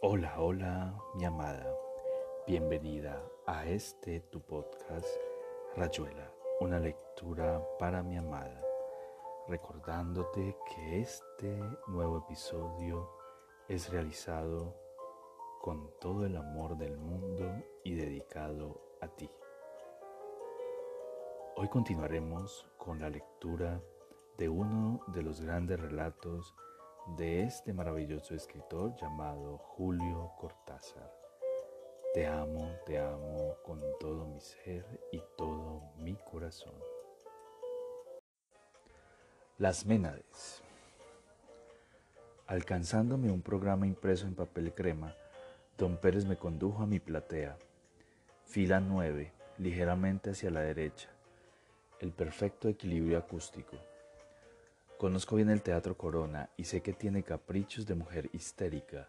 Hola, hola, mi amada. Bienvenida a este tu podcast, Rayuela, una lectura para mi amada. Recordándote que este nuevo episodio es realizado con todo el amor del mundo y dedicado a ti. Hoy continuaremos con la lectura de uno de los grandes relatos de este maravilloso escritor llamado Julio Cortázar. Te amo, te amo con todo mi ser y todo mi corazón. Las Ménades. Alcanzándome un programa impreso en papel crema, don Pérez me condujo a mi platea. Fila 9, ligeramente hacia la derecha. El perfecto equilibrio acústico Conozco bien el Teatro Corona y sé que tiene caprichos de mujer histérica.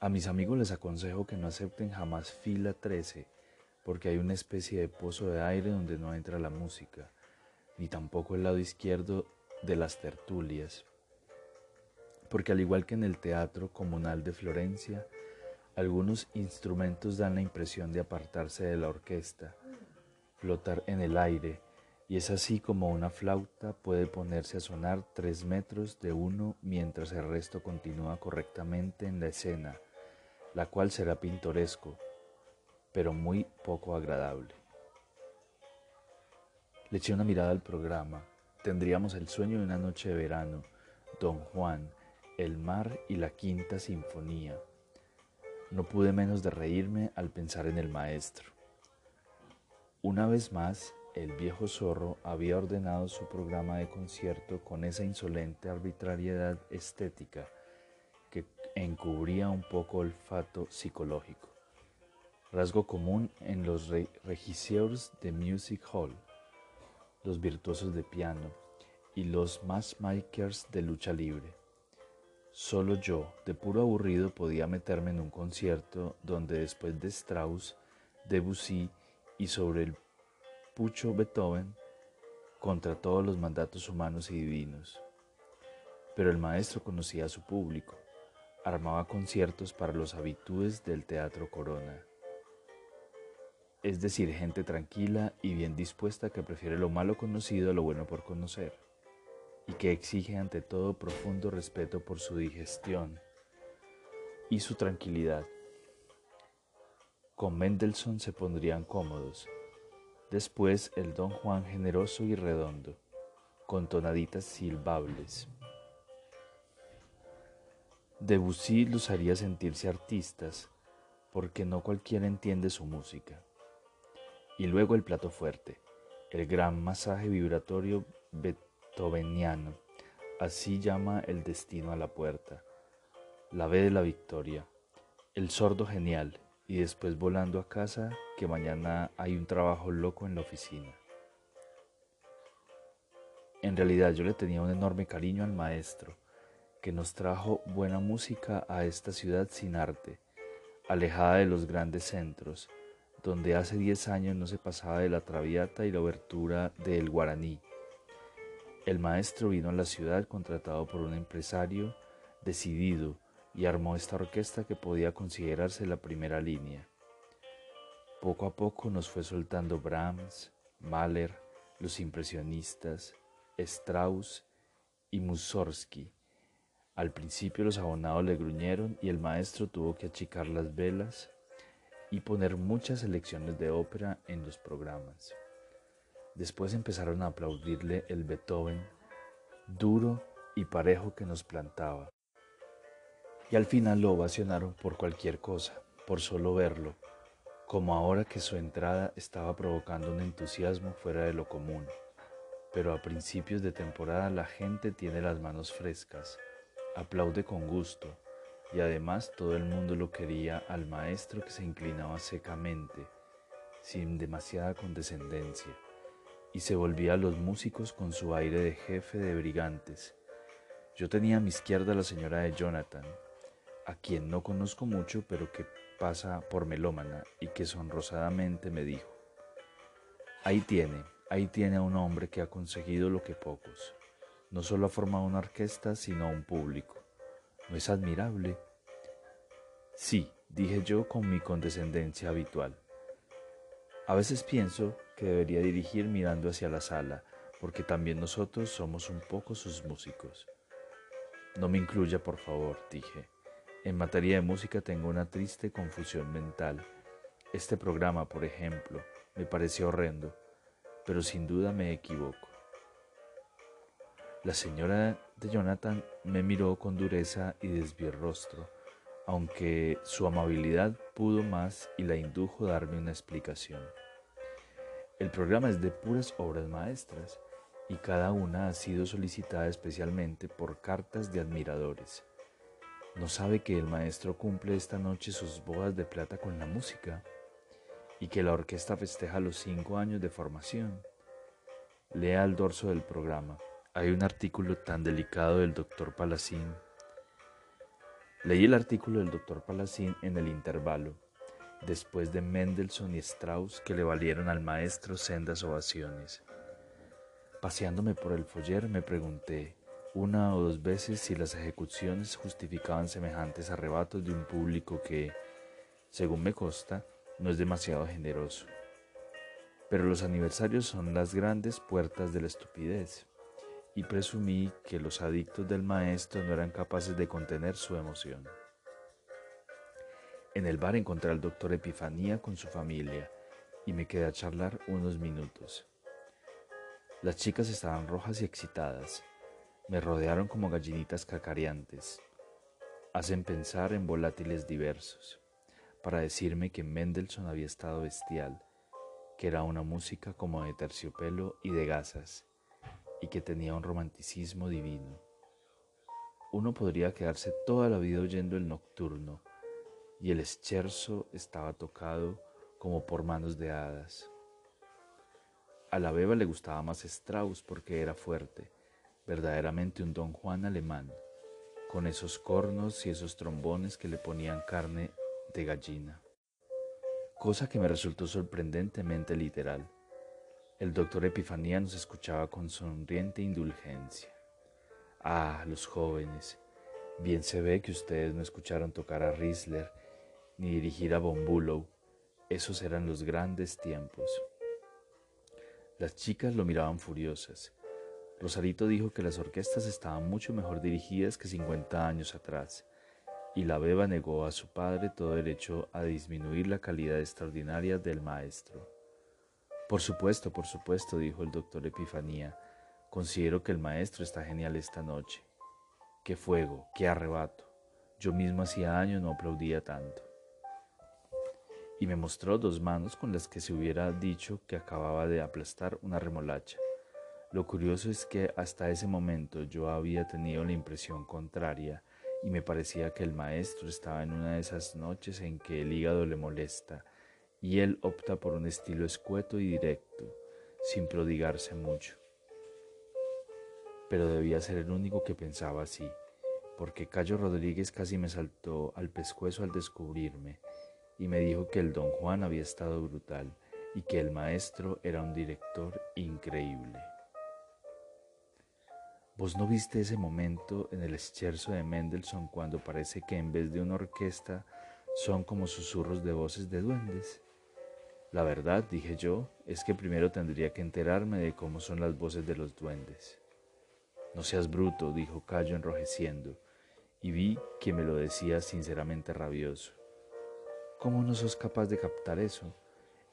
A mis amigos les aconsejo que no acepten jamás fila 13 porque hay una especie de pozo de aire donde no entra la música, ni tampoco el lado izquierdo de las tertulias. Porque al igual que en el Teatro Comunal de Florencia, algunos instrumentos dan la impresión de apartarse de la orquesta, flotar en el aire, y es así como una flauta puede ponerse a sonar tres metros de uno mientras el resto continúa correctamente en la escena, la cual será pintoresco, pero muy poco agradable. Le eché una mirada al programa. Tendríamos el sueño de una noche de verano, Don Juan, el mar y la quinta sinfonía. No pude menos de reírme al pensar en el maestro. Una vez más, el viejo zorro había ordenado su programa de concierto con esa insolente arbitrariedad estética que encubría un poco olfato psicológico, rasgo común en los regisseurs de music hall, los virtuosos de piano y los matchmakers de lucha libre. Solo yo, de puro aburrido, podía meterme en un concierto donde después de Strauss, Debussy y sobre el Pucho Beethoven contra todos los mandatos humanos y divinos. Pero el maestro conocía a su público, armaba conciertos para los habitudes del Teatro Corona. Es decir, gente tranquila y bien dispuesta que prefiere lo malo conocido a lo bueno por conocer, y que exige ante todo profundo respeto por su digestión y su tranquilidad. Con Mendelssohn se pondrían cómodos Después el don Juan generoso y redondo, con tonaditas silbables. Debussy los haría sentirse artistas, porque no cualquiera entiende su música. Y luego el plato fuerte, el gran masaje vibratorio beethoveniano, así llama el destino a la puerta, la ve de la victoria, el sordo genial, y después volando a casa que mañana hay un trabajo loco en la oficina. En realidad yo le tenía un enorme cariño al maestro, que nos trajo buena música a esta ciudad sin arte, alejada de los grandes centros, donde hace diez años no se pasaba de la traviata y la obertura del guaraní. El maestro vino a la ciudad contratado por un empresario decidido y armó esta orquesta que podía considerarse la primera línea. Poco a poco nos fue soltando Brahms, Mahler, los impresionistas, Strauss y Mussorgsky. Al principio los abonados le gruñeron y el maestro tuvo que achicar las velas y poner muchas selecciones de ópera en los programas. Después empezaron a aplaudirle el Beethoven duro y parejo que nos plantaba y al final lo ovacionaron por cualquier cosa, por solo verlo, como ahora que su entrada estaba provocando un entusiasmo fuera de lo común. Pero a principios de temporada la gente tiene las manos frescas, aplaude con gusto, y además todo el mundo lo quería al maestro que se inclinaba secamente, sin demasiada condescendencia, y se volvía a los músicos con su aire de jefe de brigantes. Yo tenía a mi izquierda a la señora de Jonathan, a quien no conozco mucho, pero que pasa por melómana y que sonrosadamente me dijo, ahí tiene, ahí tiene a un hombre que ha conseguido lo que pocos. No solo ha formado una orquesta, sino un público. ¿No es admirable? Sí, dije yo con mi condescendencia habitual. A veces pienso que debería dirigir mirando hacia la sala, porque también nosotros somos un poco sus músicos. No me incluya, por favor, dije. En materia de música tengo una triste confusión mental. Este programa, por ejemplo, me pareció horrendo, pero sin duda me equivoco. La señora de Jonathan me miró con dureza y desvió el rostro, aunque su amabilidad pudo más y la indujo a darme una explicación. El programa es de puras obras maestras y cada una ha sido solicitada especialmente por cartas de admiradores. ¿No sabe que el maestro cumple esta noche sus bodas de plata con la música? Y que la orquesta festeja los cinco años de formación. Lea el dorso del programa. Hay un artículo tan delicado del doctor Palacín. Leí el artículo del doctor Palacín en el intervalo, después de Mendelssohn y Strauss que le valieron al maestro sendas ovaciones. Paseándome por el foyer me pregunté una o dos veces si las ejecuciones justificaban semejantes arrebatos de un público que, según me consta, no es demasiado generoso. Pero los aniversarios son las grandes puertas de la estupidez, y presumí que los adictos del maestro no eran capaces de contener su emoción. En el bar encontré al doctor Epifanía con su familia y me quedé a charlar unos minutos. Las chicas estaban rojas y excitadas. Me rodearon como gallinitas cacareantes. Hacen pensar en volátiles diversos, para decirme que Mendelssohn había estado bestial, que era una música como de terciopelo y de gasas, y que tenía un romanticismo divino. Uno podría quedarse toda la vida oyendo el nocturno, y el escherzo estaba tocado como por manos de hadas. A la beba le gustaba más Strauss porque era fuerte, verdaderamente un don Juan alemán, con esos cornos y esos trombones que le ponían carne de gallina. Cosa que me resultó sorprendentemente literal. El doctor Epifanía nos escuchaba con sonriente indulgencia. Ah, los jóvenes, bien se ve que ustedes no escucharon tocar a Riesler ni dirigir a Von Bulow. Esos eran los grandes tiempos. Las chicas lo miraban furiosas. Rosarito dijo que las orquestas estaban mucho mejor dirigidas que 50 años atrás, y la beba negó a su padre todo derecho a disminuir la calidad extraordinaria del maestro. Por supuesto, por supuesto, dijo el doctor Epifanía, considero que el maestro está genial esta noche. Qué fuego, qué arrebato. Yo mismo hacía años no aplaudía tanto y me mostró dos manos con las que se hubiera dicho que acababa de aplastar una remolacha. Lo curioso es que hasta ese momento yo había tenido la impresión contraria y me parecía que el maestro estaba en una de esas noches en que el hígado le molesta y él opta por un estilo escueto y directo, sin prodigarse mucho. Pero debía ser el único que pensaba así, porque Cayo Rodríguez casi me saltó al pescuezo al descubrirme y me dijo que el don Juan había estado brutal y que el maestro era un director increíble. ¿Vos no viste ese momento en el escherzo de Mendelssohn cuando parece que en vez de una orquesta son como susurros de voces de duendes? La verdad, dije yo, es que primero tendría que enterarme de cómo son las voces de los duendes. No seas bruto, dijo Cayo enrojeciendo, y vi que me lo decía sinceramente rabioso. ¿Cómo no sos capaz de captar eso?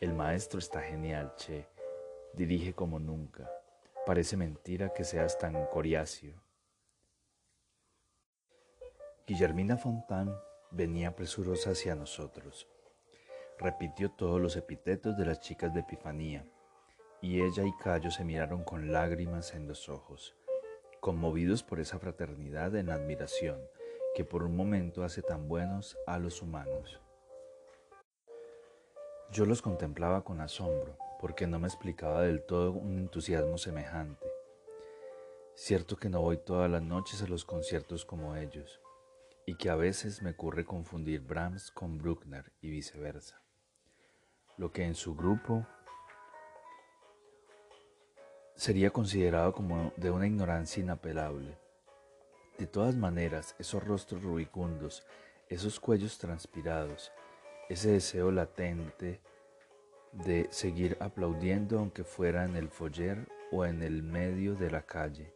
El maestro está genial, che. Dirige como nunca. Parece mentira que seas tan coriáceo. Guillermina Fontán venía presurosa hacia nosotros. Repitió todos los epítetos de las chicas de Epifanía, y ella y Cayo se miraron con lágrimas en los ojos, conmovidos por esa fraternidad en admiración que por un momento hace tan buenos a los humanos. Yo los contemplaba con asombro, porque no me explicaba del todo un entusiasmo semejante. Cierto que no voy todas las noches a los conciertos como ellos, y que a veces me ocurre confundir Brahms con Bruckner y viceversa. Lo que en su grupo sería considerado como de una ignorancia inapelable. De todas maneras, esos rostros rubicundos, esos cuellos transpirados, ese deseo latente de seguir aplaudiendo aunque fuera en el foyer o en el medio de la calle,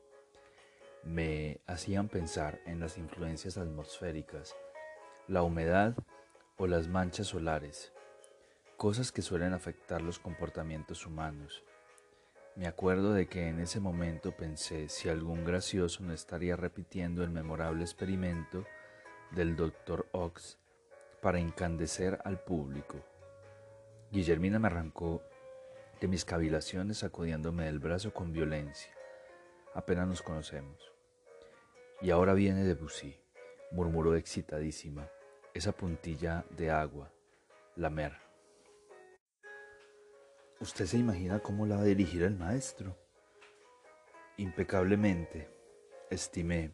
me hacían pensar en las influencias atmosféricas, la humedad o las manchas solares, cosas que suelen afectar los comportamientos humanos. Me acuerdo de que en ese momento pensé si algún gracioso no estaría repitiendo el memorable experimento del Dr. Ox para encandecer al público. Guillermina me arrancó de mis cavilaciones sacudiéndome del brazo con violencia. Apenas nos conocemos. Y ahora viene Debussy, murmuró excitadísima, esa puntilla de agua, la mer. ¿Usted se imagina cómo la va a dirigir el maestro? Impecablemente, estimé,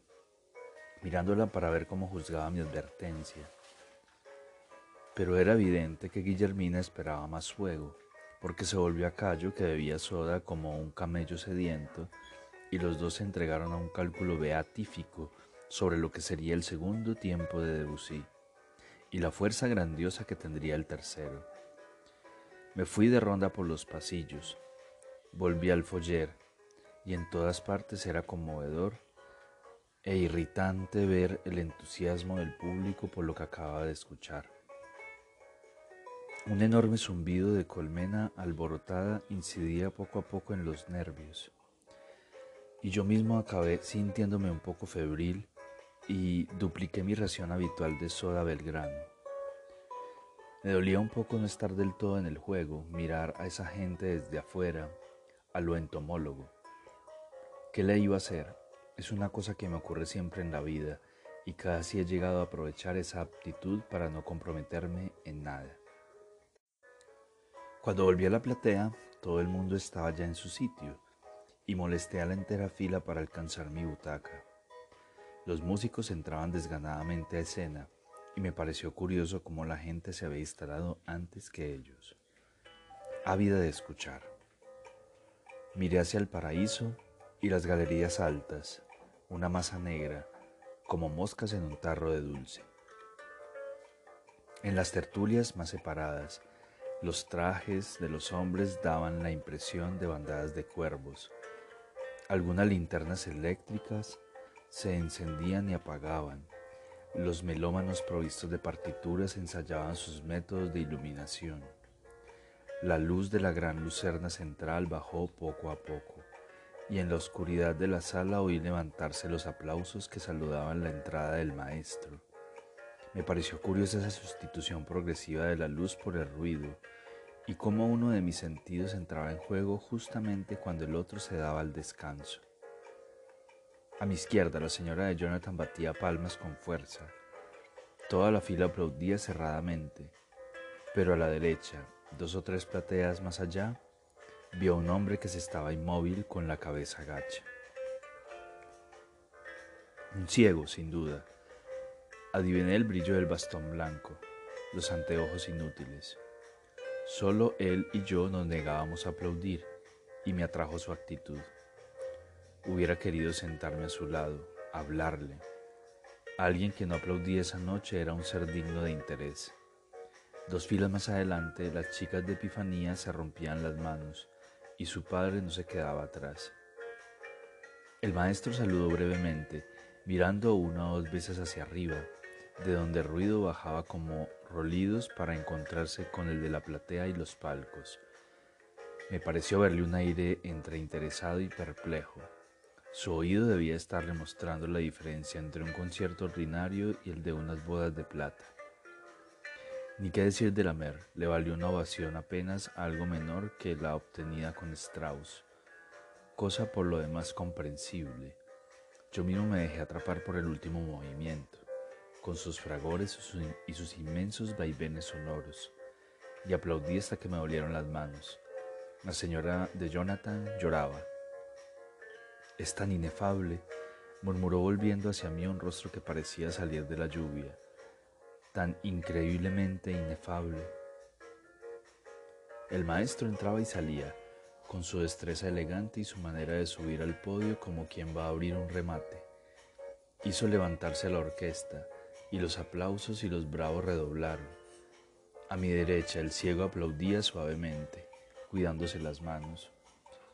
mirándola para ver cómo juzgaba mi advertencia. Pero era evidente que Guillermina esperaba más fuego, porque se volvió a callo que bebía soda como un camello sediento, y los dos se entregaron a un cálculo beatífico sobre lo que sería el segundo tiempo de Debussy, y la fuerza grandiosa que tendría el tercero. Me fui de ronda por los pasillos, volví al foyer, y en todas partes era conmovedor e irritante ver el entusiasmo del público por lo que acababa de escuchar. Un enorme zumbido de colmena alborotada incidía poco a poco en los nervios, y yo mismo acabé sintiéndome un poco febril y dupliqué mi ración habitual de soda Belgrano. Me dolía un poco no estar del todo en el juego, mirar a esa gente desde afuera, a lo entomólogo. ¿Qué le iba a hacer? Es una cosa que me ocurre siempre en la vida y casi he llegado a aprovechar esa aptitud para no comprometerme en nada. Cuando volví a la platea, todo el mundo estaba ya en su sitio y molesté a la entera fila para alcanzar mi butaca. Los músicos entraban desganadamente a escena y me pareció curioso cómo la gente se había instalado antes que ellos, ávida de escuchar. Miré hacia el paraíso y las galerías altas, una masa negra, como moscas en un tarro de dulce. En las tertulias más separadas, los trajes de los hombres daban la impresión de bandadas de cuervos. Algunas linternas eléctricas se encendían y apagaban. Los melómanos provistos de partituras ensayaban sus métodos de iluminación. La luz de la gran lucerna central bajó poco a poco, y en la oscuridad de la sala oí levantarse los aplausos que saludaban la entrada del maestro. Me pareció curiosa esa sustitución progresiva de la luz por el ruido y cómo uno de mis sentidos entraba en juego justamente cuando el otro se daba al descanso. A mi izquierda la señora de Jonathan batía palmas con fuerza. Toda la fila aplaudía cerradamente, pero a la derecha, dos o tres plateas más allá, vio a un hombre que se estaba inmóvil con la cabeza gacha. Un ciego, sin duda, Adiviné el brillo del bastón blanco, los anteojos inútiles. Solo él y yo nos negábamos a aplaudir y me atrajo su actitud. Hubiera querido sentarme a su lado, hablarle. Alguien que no aplaudía esa noche era un ser digno de interés. Dos filas más adelante, las chicas de Epifanía se rompían las manos y su padre no se quedaba atrás. El maestro saludó brevemente, mirando una o dos veces hacia arriba, de donde el ruido bajaba como rolidos para encontrarse con el de la platea y los palcos. Me pareció verle un aire entre interesado y perplejo. Su oído debía estarle mostrando la diferencia entre un concierto ordinario y el de unas bodas de plata. Ni qué decir de la Mer, le valió una ovación apenas algo menor que la obtenida con Strauss, cosa por lo demás comprensible. Yo mismo me dejé atrapar por el último movimiento con sus fragores y sus inmensos vaivenes sonoros, y aplaudí hasta que me dolieron las manos. La señora de Jonathan lloraba. Es tan inefable, murmuró volviendo hacia mí un rostro que parecía salir de la lluvia, tan increíblemente inefable. El maestro entraba y salía, con su destreza elegante y su manera de subir al podio como quien va a abrir un remate. Hizo levantarse a la orquesta, y los aplausos y los bravos redoblaron. A mi derecha el ciego aplaudía suavemente, cuidándose las manos.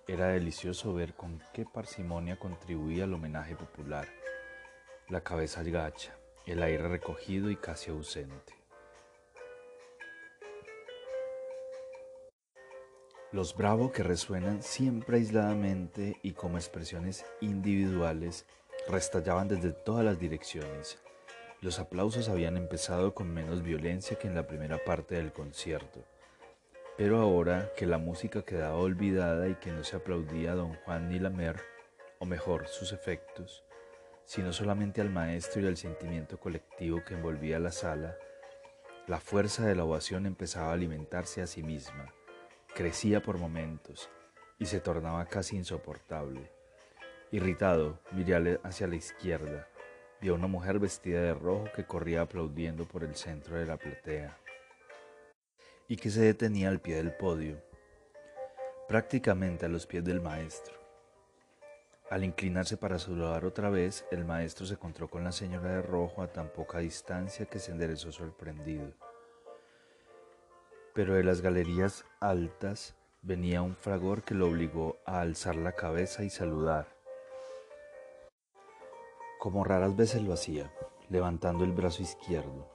Era delicioso ver con qué parsimonia contribuía al homenaje popular. La cabeza gacha, el aire recogido y casi ausente. Los bravos que resuenan siempre aisladamente y como expresiones individuales restallaban desde todas las direcciones. Los aplausos habían empezado con menos violencia que en la primera parte del concierto. Pero ahora que la música quedaba olvidada y que no se aplaudía a don Juan ni la Mer, o mejor, sus efectos, sino solamente al maestro y al sentimiento colectivo que envolvía la sala, la fuerza de la ovación empezaba a alimentarse a sí misma Crecía por momentos y se tornaba casi insoportable. Irritado, miré hacia la izquierda. Vi a una mujer vestida de rojo que corría aplaudiendo por el centro de la platea y que se detenía al pie del podio, prácticamente a los pies del maestro. Al inclinarse para saludar otra vez, el maestro se encontró con la señora de rojo a tan poca distancia que se enderezó sorprendido pero de las galerías altas venía un fragor que lo obligó a alzar la cabeza y saludar. Como raras veces lo hacía, levantando el brazo izquierdo.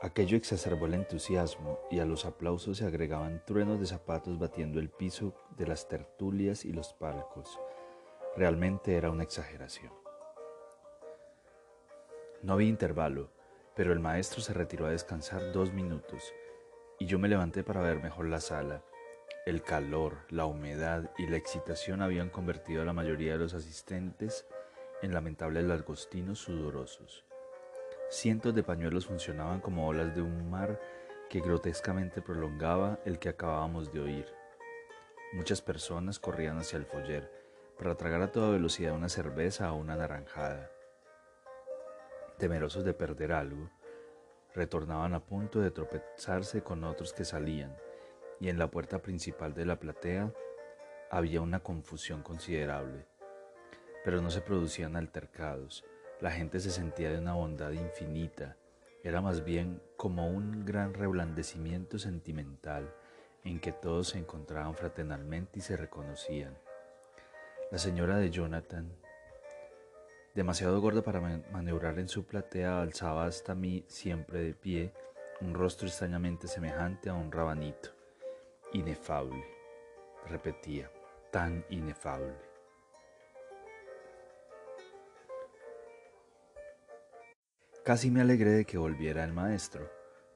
Aquello exacerbó el entusiasmo y a los aplausos se agregaban truenos de zapatos batiendo el piso de las tertulias y los palcos. Realmente era una exageración. No había intervalo, pero el maestro se retiró a descansar dos minutos y yo me levanté para ver mejor la sala. El calor, la humedad y la excitación habían convertido a la mayoría de los asistentes en lamentables largostinos sudorosos. Cientos de pañuelos funcionaban como olas de un mar que grotescamente prolongaba el que acabábamos de oír. Muchas personas corrían hacia el foyer para tragar a toda velocidad una cerveza o una naranjada. Temerosos de perder algo, retornaban a punto de tropezarse con otros que salían, y en la puerta principal de la platea había una confusión considerable. Pero no se producían altercados, la gente se sentía de una bondad infinita, era más bien como un gran reblandecimiento sentimental en que todos se encontraban fraternalmente y se reconocían. La señora de Jonathan demasiado gorda para maniobrar en su platea, alzaba hasta mí, siempre de pie, un rostro extrañamente semejante a un rabanito. Inefable, repetía, tan inefable. Casi me alegré de que volviera el maestro,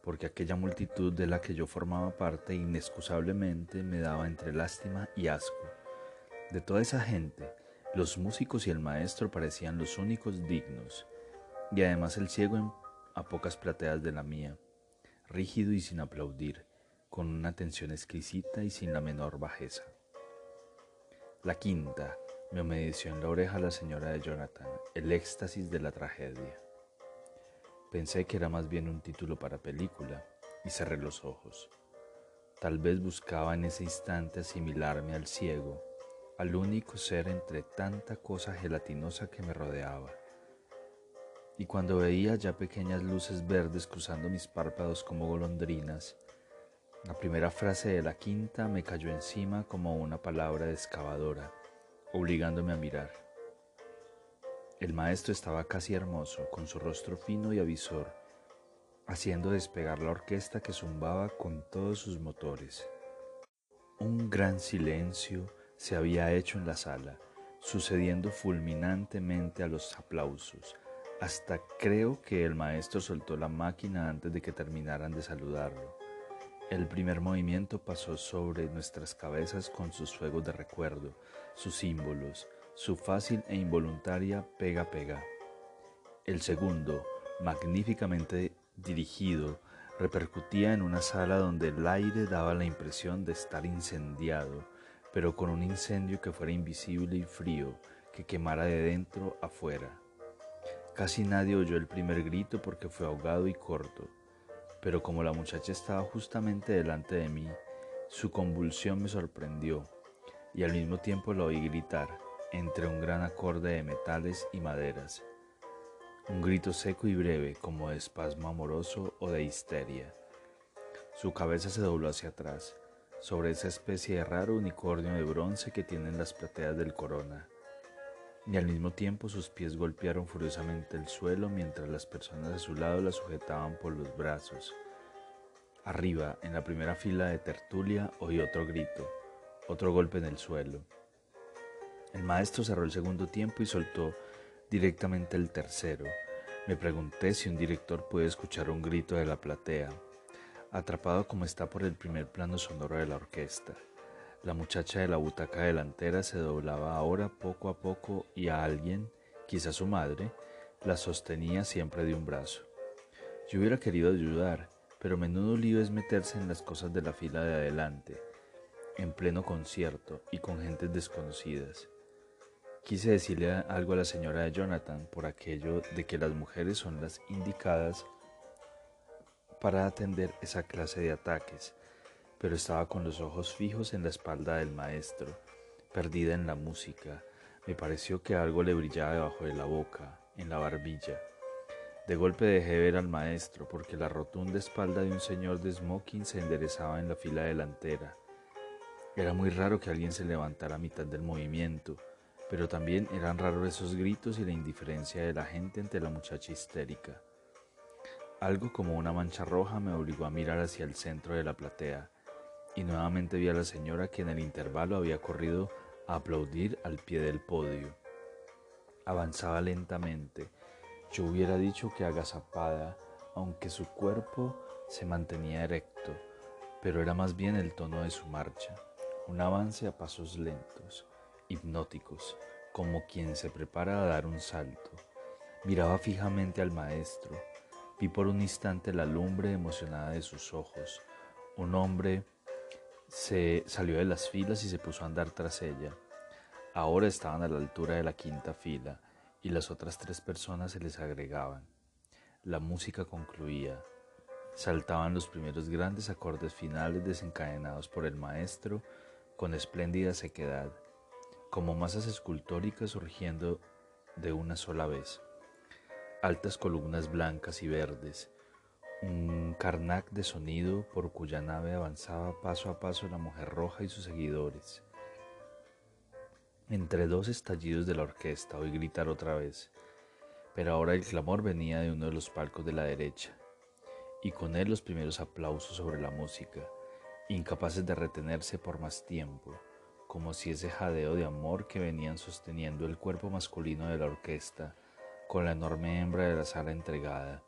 porque aquella multitud de la que yo formaba parte inexcusablemente me daba entre lástima y asco. De toda esa gente, los músicos y el maestro parecían los únicos dignos, y además el ciego a pocas plateas de la mía, rígido y sin aplaudir, con una atención exquisita y sin la menor bajeza. La quinta, me humedeció en la oreja la señora de Jonathan, el éxtasis de la tragedia. Pensé que era más bien un título para película y cerré los ojos. Tal vez buscaba en ese instante asimilarme al ciego al único ser entre tanta cosa gelatinosa que me rodeaba. Y cuando veía ya pequeñas luces verdes cruzando mis párpados como golondrinas, la primera frase de la quinta me cayó encima como una palabra excavadora, obligándome a mirar. El maestro estaba casi hermoso, con su rostro fino y avisor, haciendo despegar la orquesta que zumbaba con todos sus motores. Un gran silencio se había hecho en la sala, sucediendo fulminantemente a los aplausos, hasta creo que el maestro soltó la máquina antes de que terminaran de saludarlo. El primer movimiento pasó sobre nuestras cabezas con sus fuegos de recuerdo, sus símbolos, su fácil e involuntaria pega-pega. El segundo, magníficamente dirigido, repercutía en una sala donde el aire daba la impresión de estar incendiado, pero con un incendio que fuera invisible y frío, que quemara de dentro a fuera. Casi nadie oyó el primer grito porque fue ahogado y corto, pero como la muchacha estaba justamente delante de mí, su convulsión me sorprendió y al mismo tiempo la oí gritar entre un gran acorde de metales y maderas. un grito seco y breve como de espasmo amoroso o de histeria. Su cabeza se dobló hacia atrás, sobre esa especie de raro unicornio de bronce que tienen las plateas del corona, y al mismo tiempo sus pies golpearon furiosamente el suelo mientras las personas a su lado la sujetaban por los brazos. Arriba, en la primera fila de tertulia, oí otro grito, otro golpe en el suelo. El maestro cerró el segundo tiempo y soltó directamente el tercero. Me pregunté si un director puede escuchar un grito de la platea atrapado como está por el primer plano sonoro de la orquesta. La muchacha de la butaca delantera se doblaba ahora poco a poco y a alguien, quizá su madre, la sostenía siempre de un brazo. Yo hubiera querido ayudar, pero menudo lío es meterse en las cosas de la fila de adelante, en pleno concierto y con gentes desconocidas. Quise decirle algo a la señora de Jonathan por aquello de que las mujeres son las indicadas para atender esa clase de ataques, pero estaba con los ojos fijos en la espalda del maestro, perdida en la música. Me pareció que algo le brillaba debajo de la boca, en la barbilla. De golpe dejé ver al maestro porque la rotunda espalda de un señor de smoking se enderezaba en la fila delantera. Era muy raro que alguien se levantara a mitad del movimiento, pero también eran raros esos gritos y la indiferencia de la gente ante la muchacha histérica. Algo como una mancha roja me obligó a mirar hacia el centro de la platea y nuevamente vi a la señora que en el intervalo había corrido a aplaudir al pie del podio. Avanzaba lentamente. Yo hubiera dicho que agazapada, aunque su cuerpo se mantenía erecto, pero era más bien el tono de su marcha, un avance a pasos lentos, hipnóticos, como quien se prepara a dar un salto. Miraba fijamente al maestro, Vi por un instante la lumbre emocionada de sus ojos. Un hombre se salió de las filas y se puso a andar tras ella. Ahora estaban a la altura de la quinta fila y las otras tres personas se les agregaban. La música concluía. Saltaban los primeros grandes acordes finales desencadenados por el maestro con espléndida sequedad, como masas escultóricas surgiendo de una sola vez. Altas columnas blancas y verdes, un carnac de sonido por cuya nave avanzaba paso a paso la mujer roja y sus seguidores. Entre dos estallidos de la orquesta oí gritar otra vez, pero ahora el clamor venía de uno de los palcos de la derecha, y con él los primeros aplausos sobre la música, incapaces de retenerse por más tiempo, como si ese jadeo de amor que venían sosteniendo el cuerpo masculino de la orquesta con la enorme hembra de la sala entregada.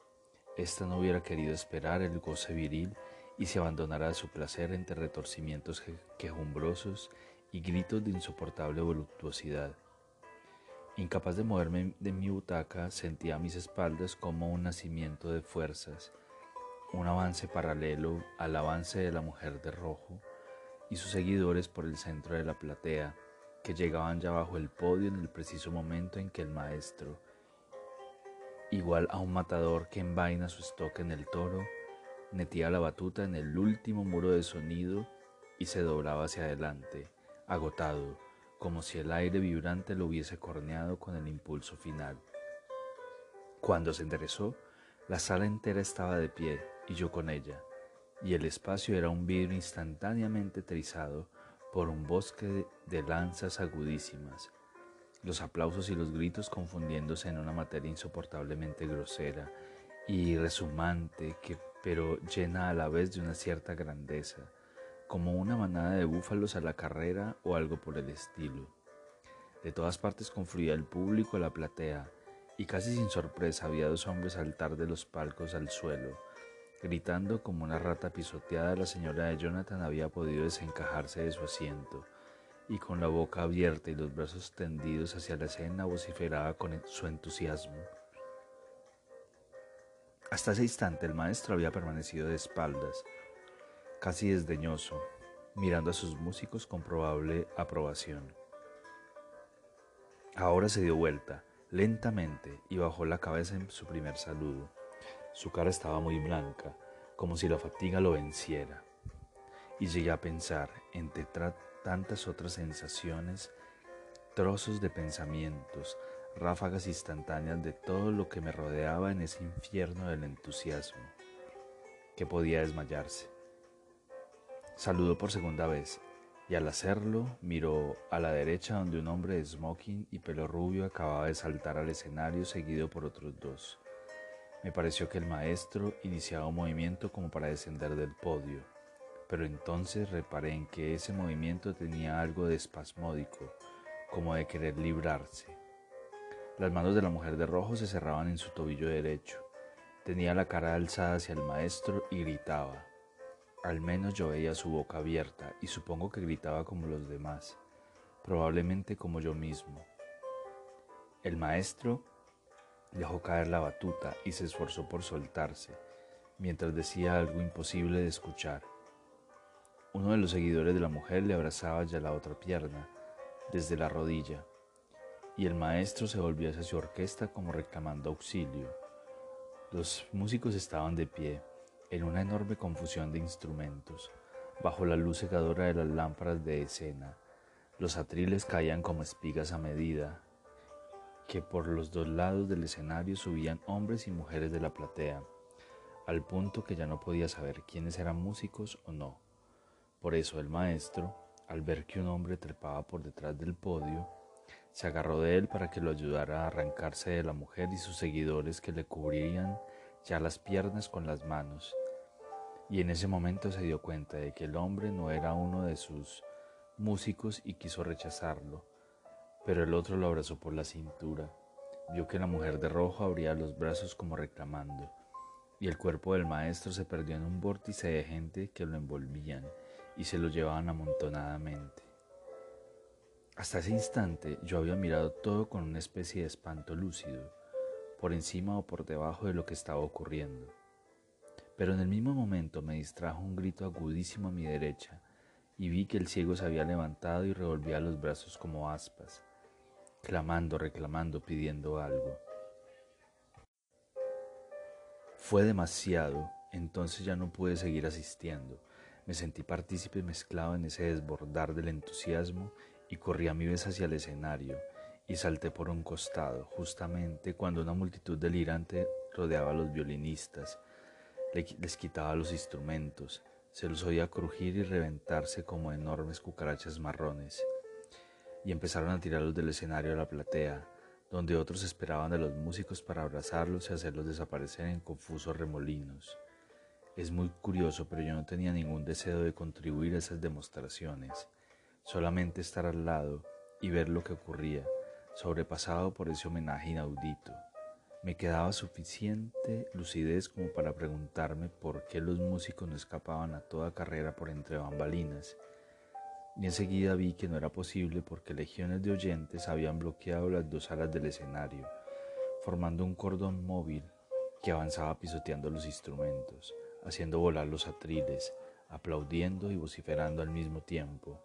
Esta no hubiera querido esperar el goce viril y se abandonara a su placer entre retorcimientos quejumbrosos y gritos de insoportable voluptuosidad. Incapaz de moverme de mi butaca, sentía a mis espaldas como un nacimiento de fuerzas, un avance paralelo al avance de la mujer de rojo y sus seguidores por el centro de la platea, que llegaban ya bajo el podio en el preciso momento en que el maestro, igual a un matador que envaina su estoque en el toro, metía la batuta en el último muro de sonido y se doblaba hacia adelante, agotado, como si el aire vibrante lo hubiese corneado con el impulso final. Cuando se enderezó, la sala entera estaba de pie y yo con ella, y el espacio era un vidrio instantáneamente trizado por un bosque de lanzas agudísimas, los aplausos y los gritos confundiéndose en una materia insoportablemente grosera y resumante, que, pero llena a la vez de una cierta grandeza, como una manada de búfalos a la carrera o algo por el estilo. De todas partes confluía el público a la platea, y casi sin sorpresa había dos hombres saltar de los palcos al suelo. Gritando como una rata pisoteada, la señora de Jonathan había podido desencajarse de su asiento y con la boca abierta y los brazos tendidos hacia la escena vociferaba con su entusiasmo. Hasta ese instante el maestro había permanecido de espaldas, casi desdeñoso, mirando a sus músicos con probable aprobación. Ahora se dio vuelta, lentamente, y bajó la cabeza en su primer saludo. Su cara estaba muy blanca, como si la fatiga lo venciera. Y llegué a pensar, entre tantas otras sensaciones, trozos de pensamientos, ráfagas instantáneas de todo lo que me rodeaba en ese infierno del entusiasmo, que podía desmayarse. Saludó por segunda vez y al hacerlo miró a la derecha donde un hombre de smoking y pelo rubio acababa de saltar al escenario seguido por otros dos. Me pareció que el maestro iniciaba un movimiento como para descender del podio, pero entonces reparé en que ese movimiento tenía algo de espasmódico, como de querer librarse. Las manos de la mujer de rojo se cerraban en su tobillo derecho. Tenía la cara alzada hacia el maestro y gritaba. Al menos yo veía su boca abierta y supongo que gritaba como los demás, probablemente como yo mismo. El maestro dejó caer la batuta y se esforzó por soltarse, mientras decía algo imposible de escuchar. Uno de los seguidores de la mujer le abrazaba ya la otra pierna, desde la rodilla, y el maestro se volvió hacia su orquesta como reclamando auxilio. Los músicos estaban de pie, en una enorme confusión de instrumentos, bajo la luz secadora de las lámparas de escena. Los atriles caían como espigas a medida que por los dos lados del escenario subían hombres y mujeres de la platea, al punto que ya no podía saber quiénes eran músicos o no. Por eso el maestro, al ver que un hombre trepaba por detrás del podio, se agarró de él para que lo ayudara a arrancarse de la mujer y sus seguidores que le cubrirían ya las piernas con las manos y en ese momento se dio cuenta de que el hombre no era uno de sus músicos y quiso rechazarlo, pero el otro lo abrazó por la cintura. Vio que la mujer de rojo abría los brazos como reclamando, y el cuerpo del maestro se perdió en un vórtice de gente que lo envolvían y se lo llevaban amontonadamente. Hasta ese instante yo había mirado todo con una especie de espanto lúcido, por encima o por debajo de lo que estaba ocurriendo. Pero en el mismo momento me distrajo un grito agudísimo a mi derecha y vi que el ciego se había levantado y revolvía los brazos como aspas, clamando, reclamando, pidiendo algo. Fue demasiado, entonces ya no pude seguir asistiendo. Me sentí partícipe mezclado en ese desbordar del entusiasmo y corrí a mi vez hacia el escenario y salté por un costado, justamente cuando una multitud delirante rodeaba a los violinistas les quitaba los instrumentos, se los oía crujir y reventarse como enormes cucarachas marrones, y empezaron a tirarlos del escenario a la platea, donde otros esperaban de los músicos para abrazarlos y hacerlos desaparecer en confusos remolinos. Es muy curioso, pero yo no tenía ningún deseo de contribuir a esas demostraciones, solamente estar al lado y ver lo que ocurría, sobrepasado por ese homenaje inaudito. Me quedaba suficiente lucidez como para preguntarme por qué los músicos no escapaban a toda carrera por entre bambalinas. Y enseguida vi que no era posible porque legiones de oyentes habían bloqueado las dos alas del escenario, formando un cordón móvil que avanzaba pisoteando los instrumentos, haciendo volar los atriles, aplaudiendo y vociferando al mismo tiempo,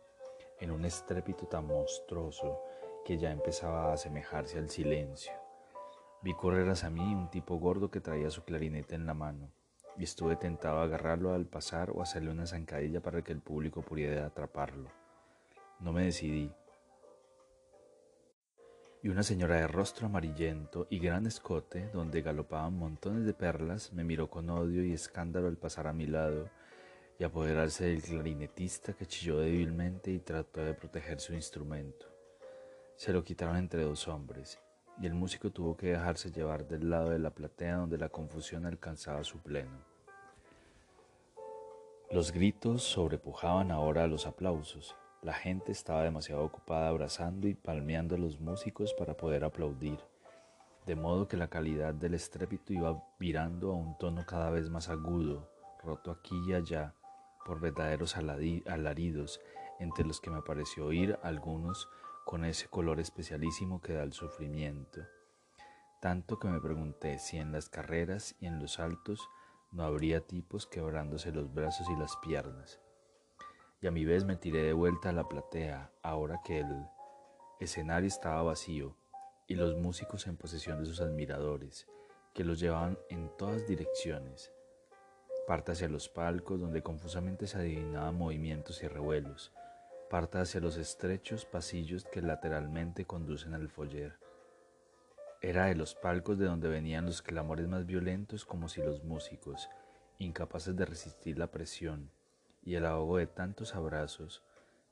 en un estrépito tan monstruoso que ya empezaba a asemejarse al silencio. Vi correr hacia mí un tipo gordo que traía su clarinete en la mano, y estuve tentado a agarrarlo al pasar o hacerle una zancadilla para que el público pudiera atraparlo. No me decidí. Y una señora de rostro amarillento y gran escote, donde galopaban montones de perlas, me miró con odio y escándalo al pasar a mi lado y apoderarse del clarinetista que chilló débilmente y trató de proteger su instrumento. Se lo quitaron entre dos hombres y el músico tuvo que dejarse llevar del lado de la platea donde la confusión alcanzaba su pleno. Los gritos sobrepujaban ahora a los aplausos. La gente estaba demasiado ocupada abrazando y palmeando a los músicos para poder aplaudir, de modo que la calidad del estrépito iba virando a un tono cada vez más agudo, roto aquí y allá por verdaderos alaridos, entre los que me pareció oír algunos con ese color especialísimo que da el sufrimiento. Tanto que me pregunté si en las carreras y en los saltos no habría tipos quebrándose los brazos y las piernas. Y a mi vez me tiré de vuelta a la platea, ahora que el escenario estaba vacío y los músicos en posesión de sus admiradores, que los llevaban en todas direcciones, parte hacia los palcos donde confusamente se adivinaban movimientos y revuelos, parta hacia los estrechos pasillos que lateralmente conducen al foyer. Era de los palcos de donde venían los clamores más violentos como si los músicos, incapaces de resistir la presión y el ahogo de tantos abrazos,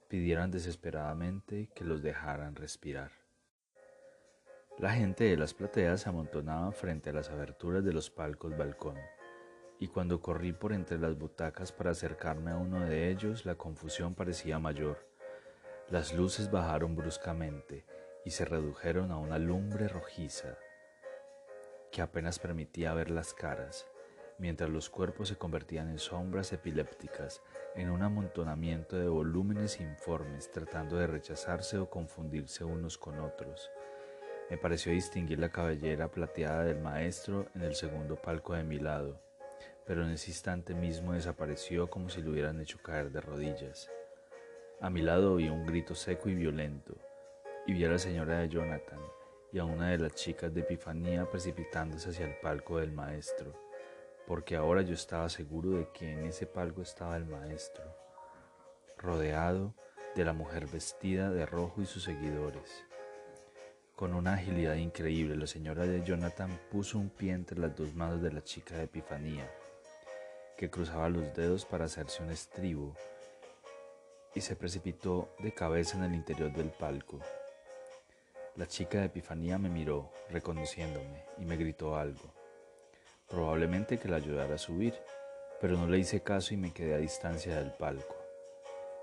pidieran desesperadamente que los dejaran respirar. La gente de las plateas se amontonaba frente a las aberturas de los palcos balcón, y cuando corrí por entre las butacas para acercarme a uno de ellos, la confusión parecía mayor. Las luces bajaron bruscamente y se redujeron a una lumbre rojiza que apenas permitía ver las caras, mientras los cuerpos se convertían en sombras epilépticas, en un amontonamiento de volúmenes informes tratando de rechazarse o confundirse unos con otros. Me pareció distinguir la cabellera plateada del maestro en el segundo palco de mi lado, pero en ese instante mismo desapareció como si lo hubieran hecho caer de rodillas. A mi lado oí un grito seco y violento, y vi a la señora de Jonathan y a una de las chicas de Epifanía precipitándose hacia el palco del maestro, porque ahora yo estaba seguro de que en ese palco estaba el maestro, rodeado de la mujer vestida de rojo y sus seguidores. Con una agilidad increíble, la señora de Jonathan puso un pie entre las dos manos de la chica de Epifanía, que cruzaba los dedos para hacerse un estribo, y se precipitó de cabeza en el interior del palco. La chica de Epifanía me miró, reconociéndome, y me gritó algo. Probablemente que la ayudara a subir, pero no le hice caso y me quedé a distancia del palco,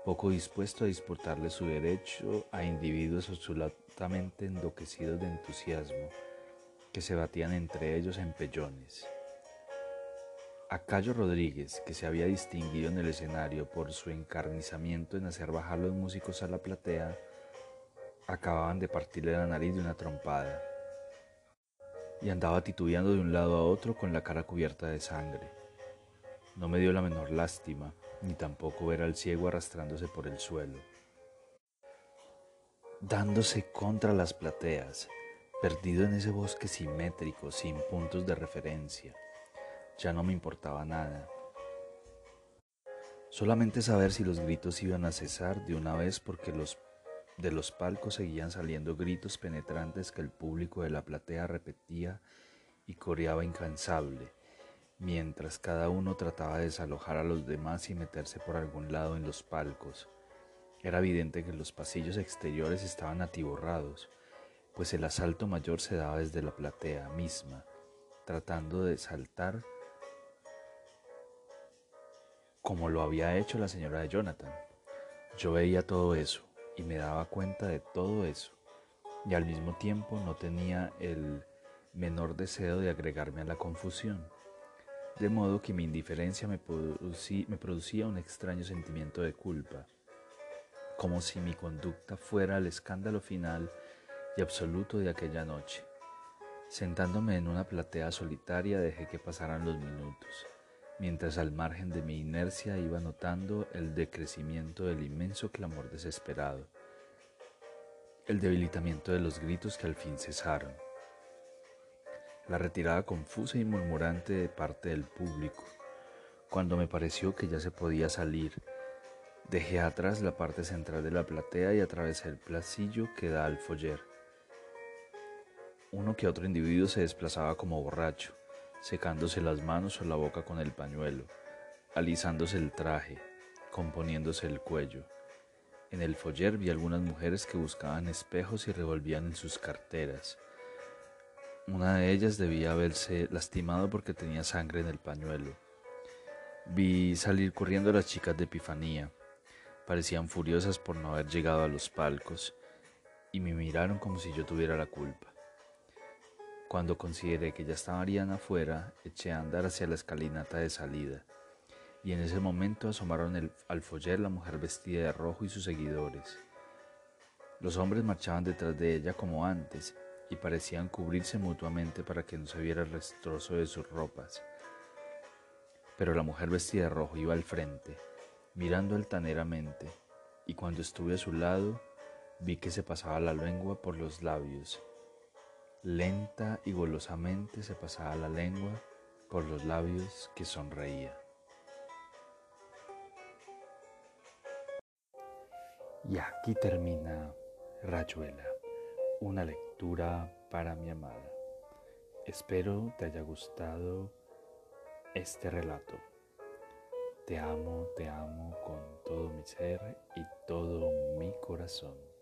poco dispuesto a disputarle su derecho a individuos absolutamente enloquecidos de entusiasmo, que se batían entre ellos en pellones. A Cayo Rodríguez, que se había distinguido en el escenario por su encarnizamiento en hacer bajar los músicos a la platea, acababan de partirle la nariz de una trompada y andaba titubeando de un lado a otro con la cara cubierta de sangre. No me dio la menor lástima, ni tampoco ver al ciego arrastrándose por el suelo. Dándose contra las plateas, perdido en ese bosque simétrico, sin puntos de referencia. Ya no me importaba nada. Solamente saber si los gritos iban a cesar de una vez porque los de los palcos seguían saliendo gritos penetrantes que el público de la platea repetía y coreaba incansable, mientras cada uno trataba de desalojar a los demás y meterse por algún lado en los palcos. Era evidente que los pasillos exteriores estaban atiborrados, pues el asalto mayor se daba desde la platea misma, tratando de saltar como lo había hecho la señora de Jonathan. Yo veía todo eso, y me daba cuenta de todo eso y al mismo tiempo no tenía el menor deseo de agregarme a la confusión. De modo que mi indiferencia me, me producía un extraño sentimiento de culpa, como si mi conducta fuera el escándalo final y absoluto de aquella noche. Sentándome en una platea solitaria dejé que pasaran los minutos mientras al margen de mi inercia iba notando el decrecimiento del inmenso clamor desesperado, el debilitamiento de los gritos que al fin cesaron, la retirada confusa y murmurante de parte del público. Cuando me pareció que ya se podía salir, dejé atrás la parte central de la platea y atravesé el placillo que da al foyer. Uno que otro individuo se desplazaba como borracho secándose las manos o la boca con el pañuelo, alisándose el traje, componiéndose el cuello. En el foyer vi algunas mujeres que buscaban espejos y revolvían en sus carteras. Una de ellas debía haberse lastimado porque tenía sangre en el pañuelo. Vi salir corriendo las chicas de Epifanía. Parecían furiosas por no haber llegado a los palcos y me miraron como si yo tuviera la culpa. Cuando consideré que ya estarían afuera, eché a andar hacia la escalinata de salida, y en ese momento asomaron al foller la mujer vestida de rojo y sus seguidores. Los hombres marchaban detrás de ella como antes, y parecían cubrirse mutuamente para que no se viera el restrozo de sus ropas. Pero la mujer vestida de rojo iba al frente, mirando altaneramente, y cuando estuve a su lado, vi que se pasaba la lengua por los labios Lenta y golosamente se pasaba la lengua por los labios que sonreía. Y aquí termina Rayuela, una lectura para mi amada. Espero te haya gustado este relato. Te amo, te amo con todo mi ser y todo mi corazón.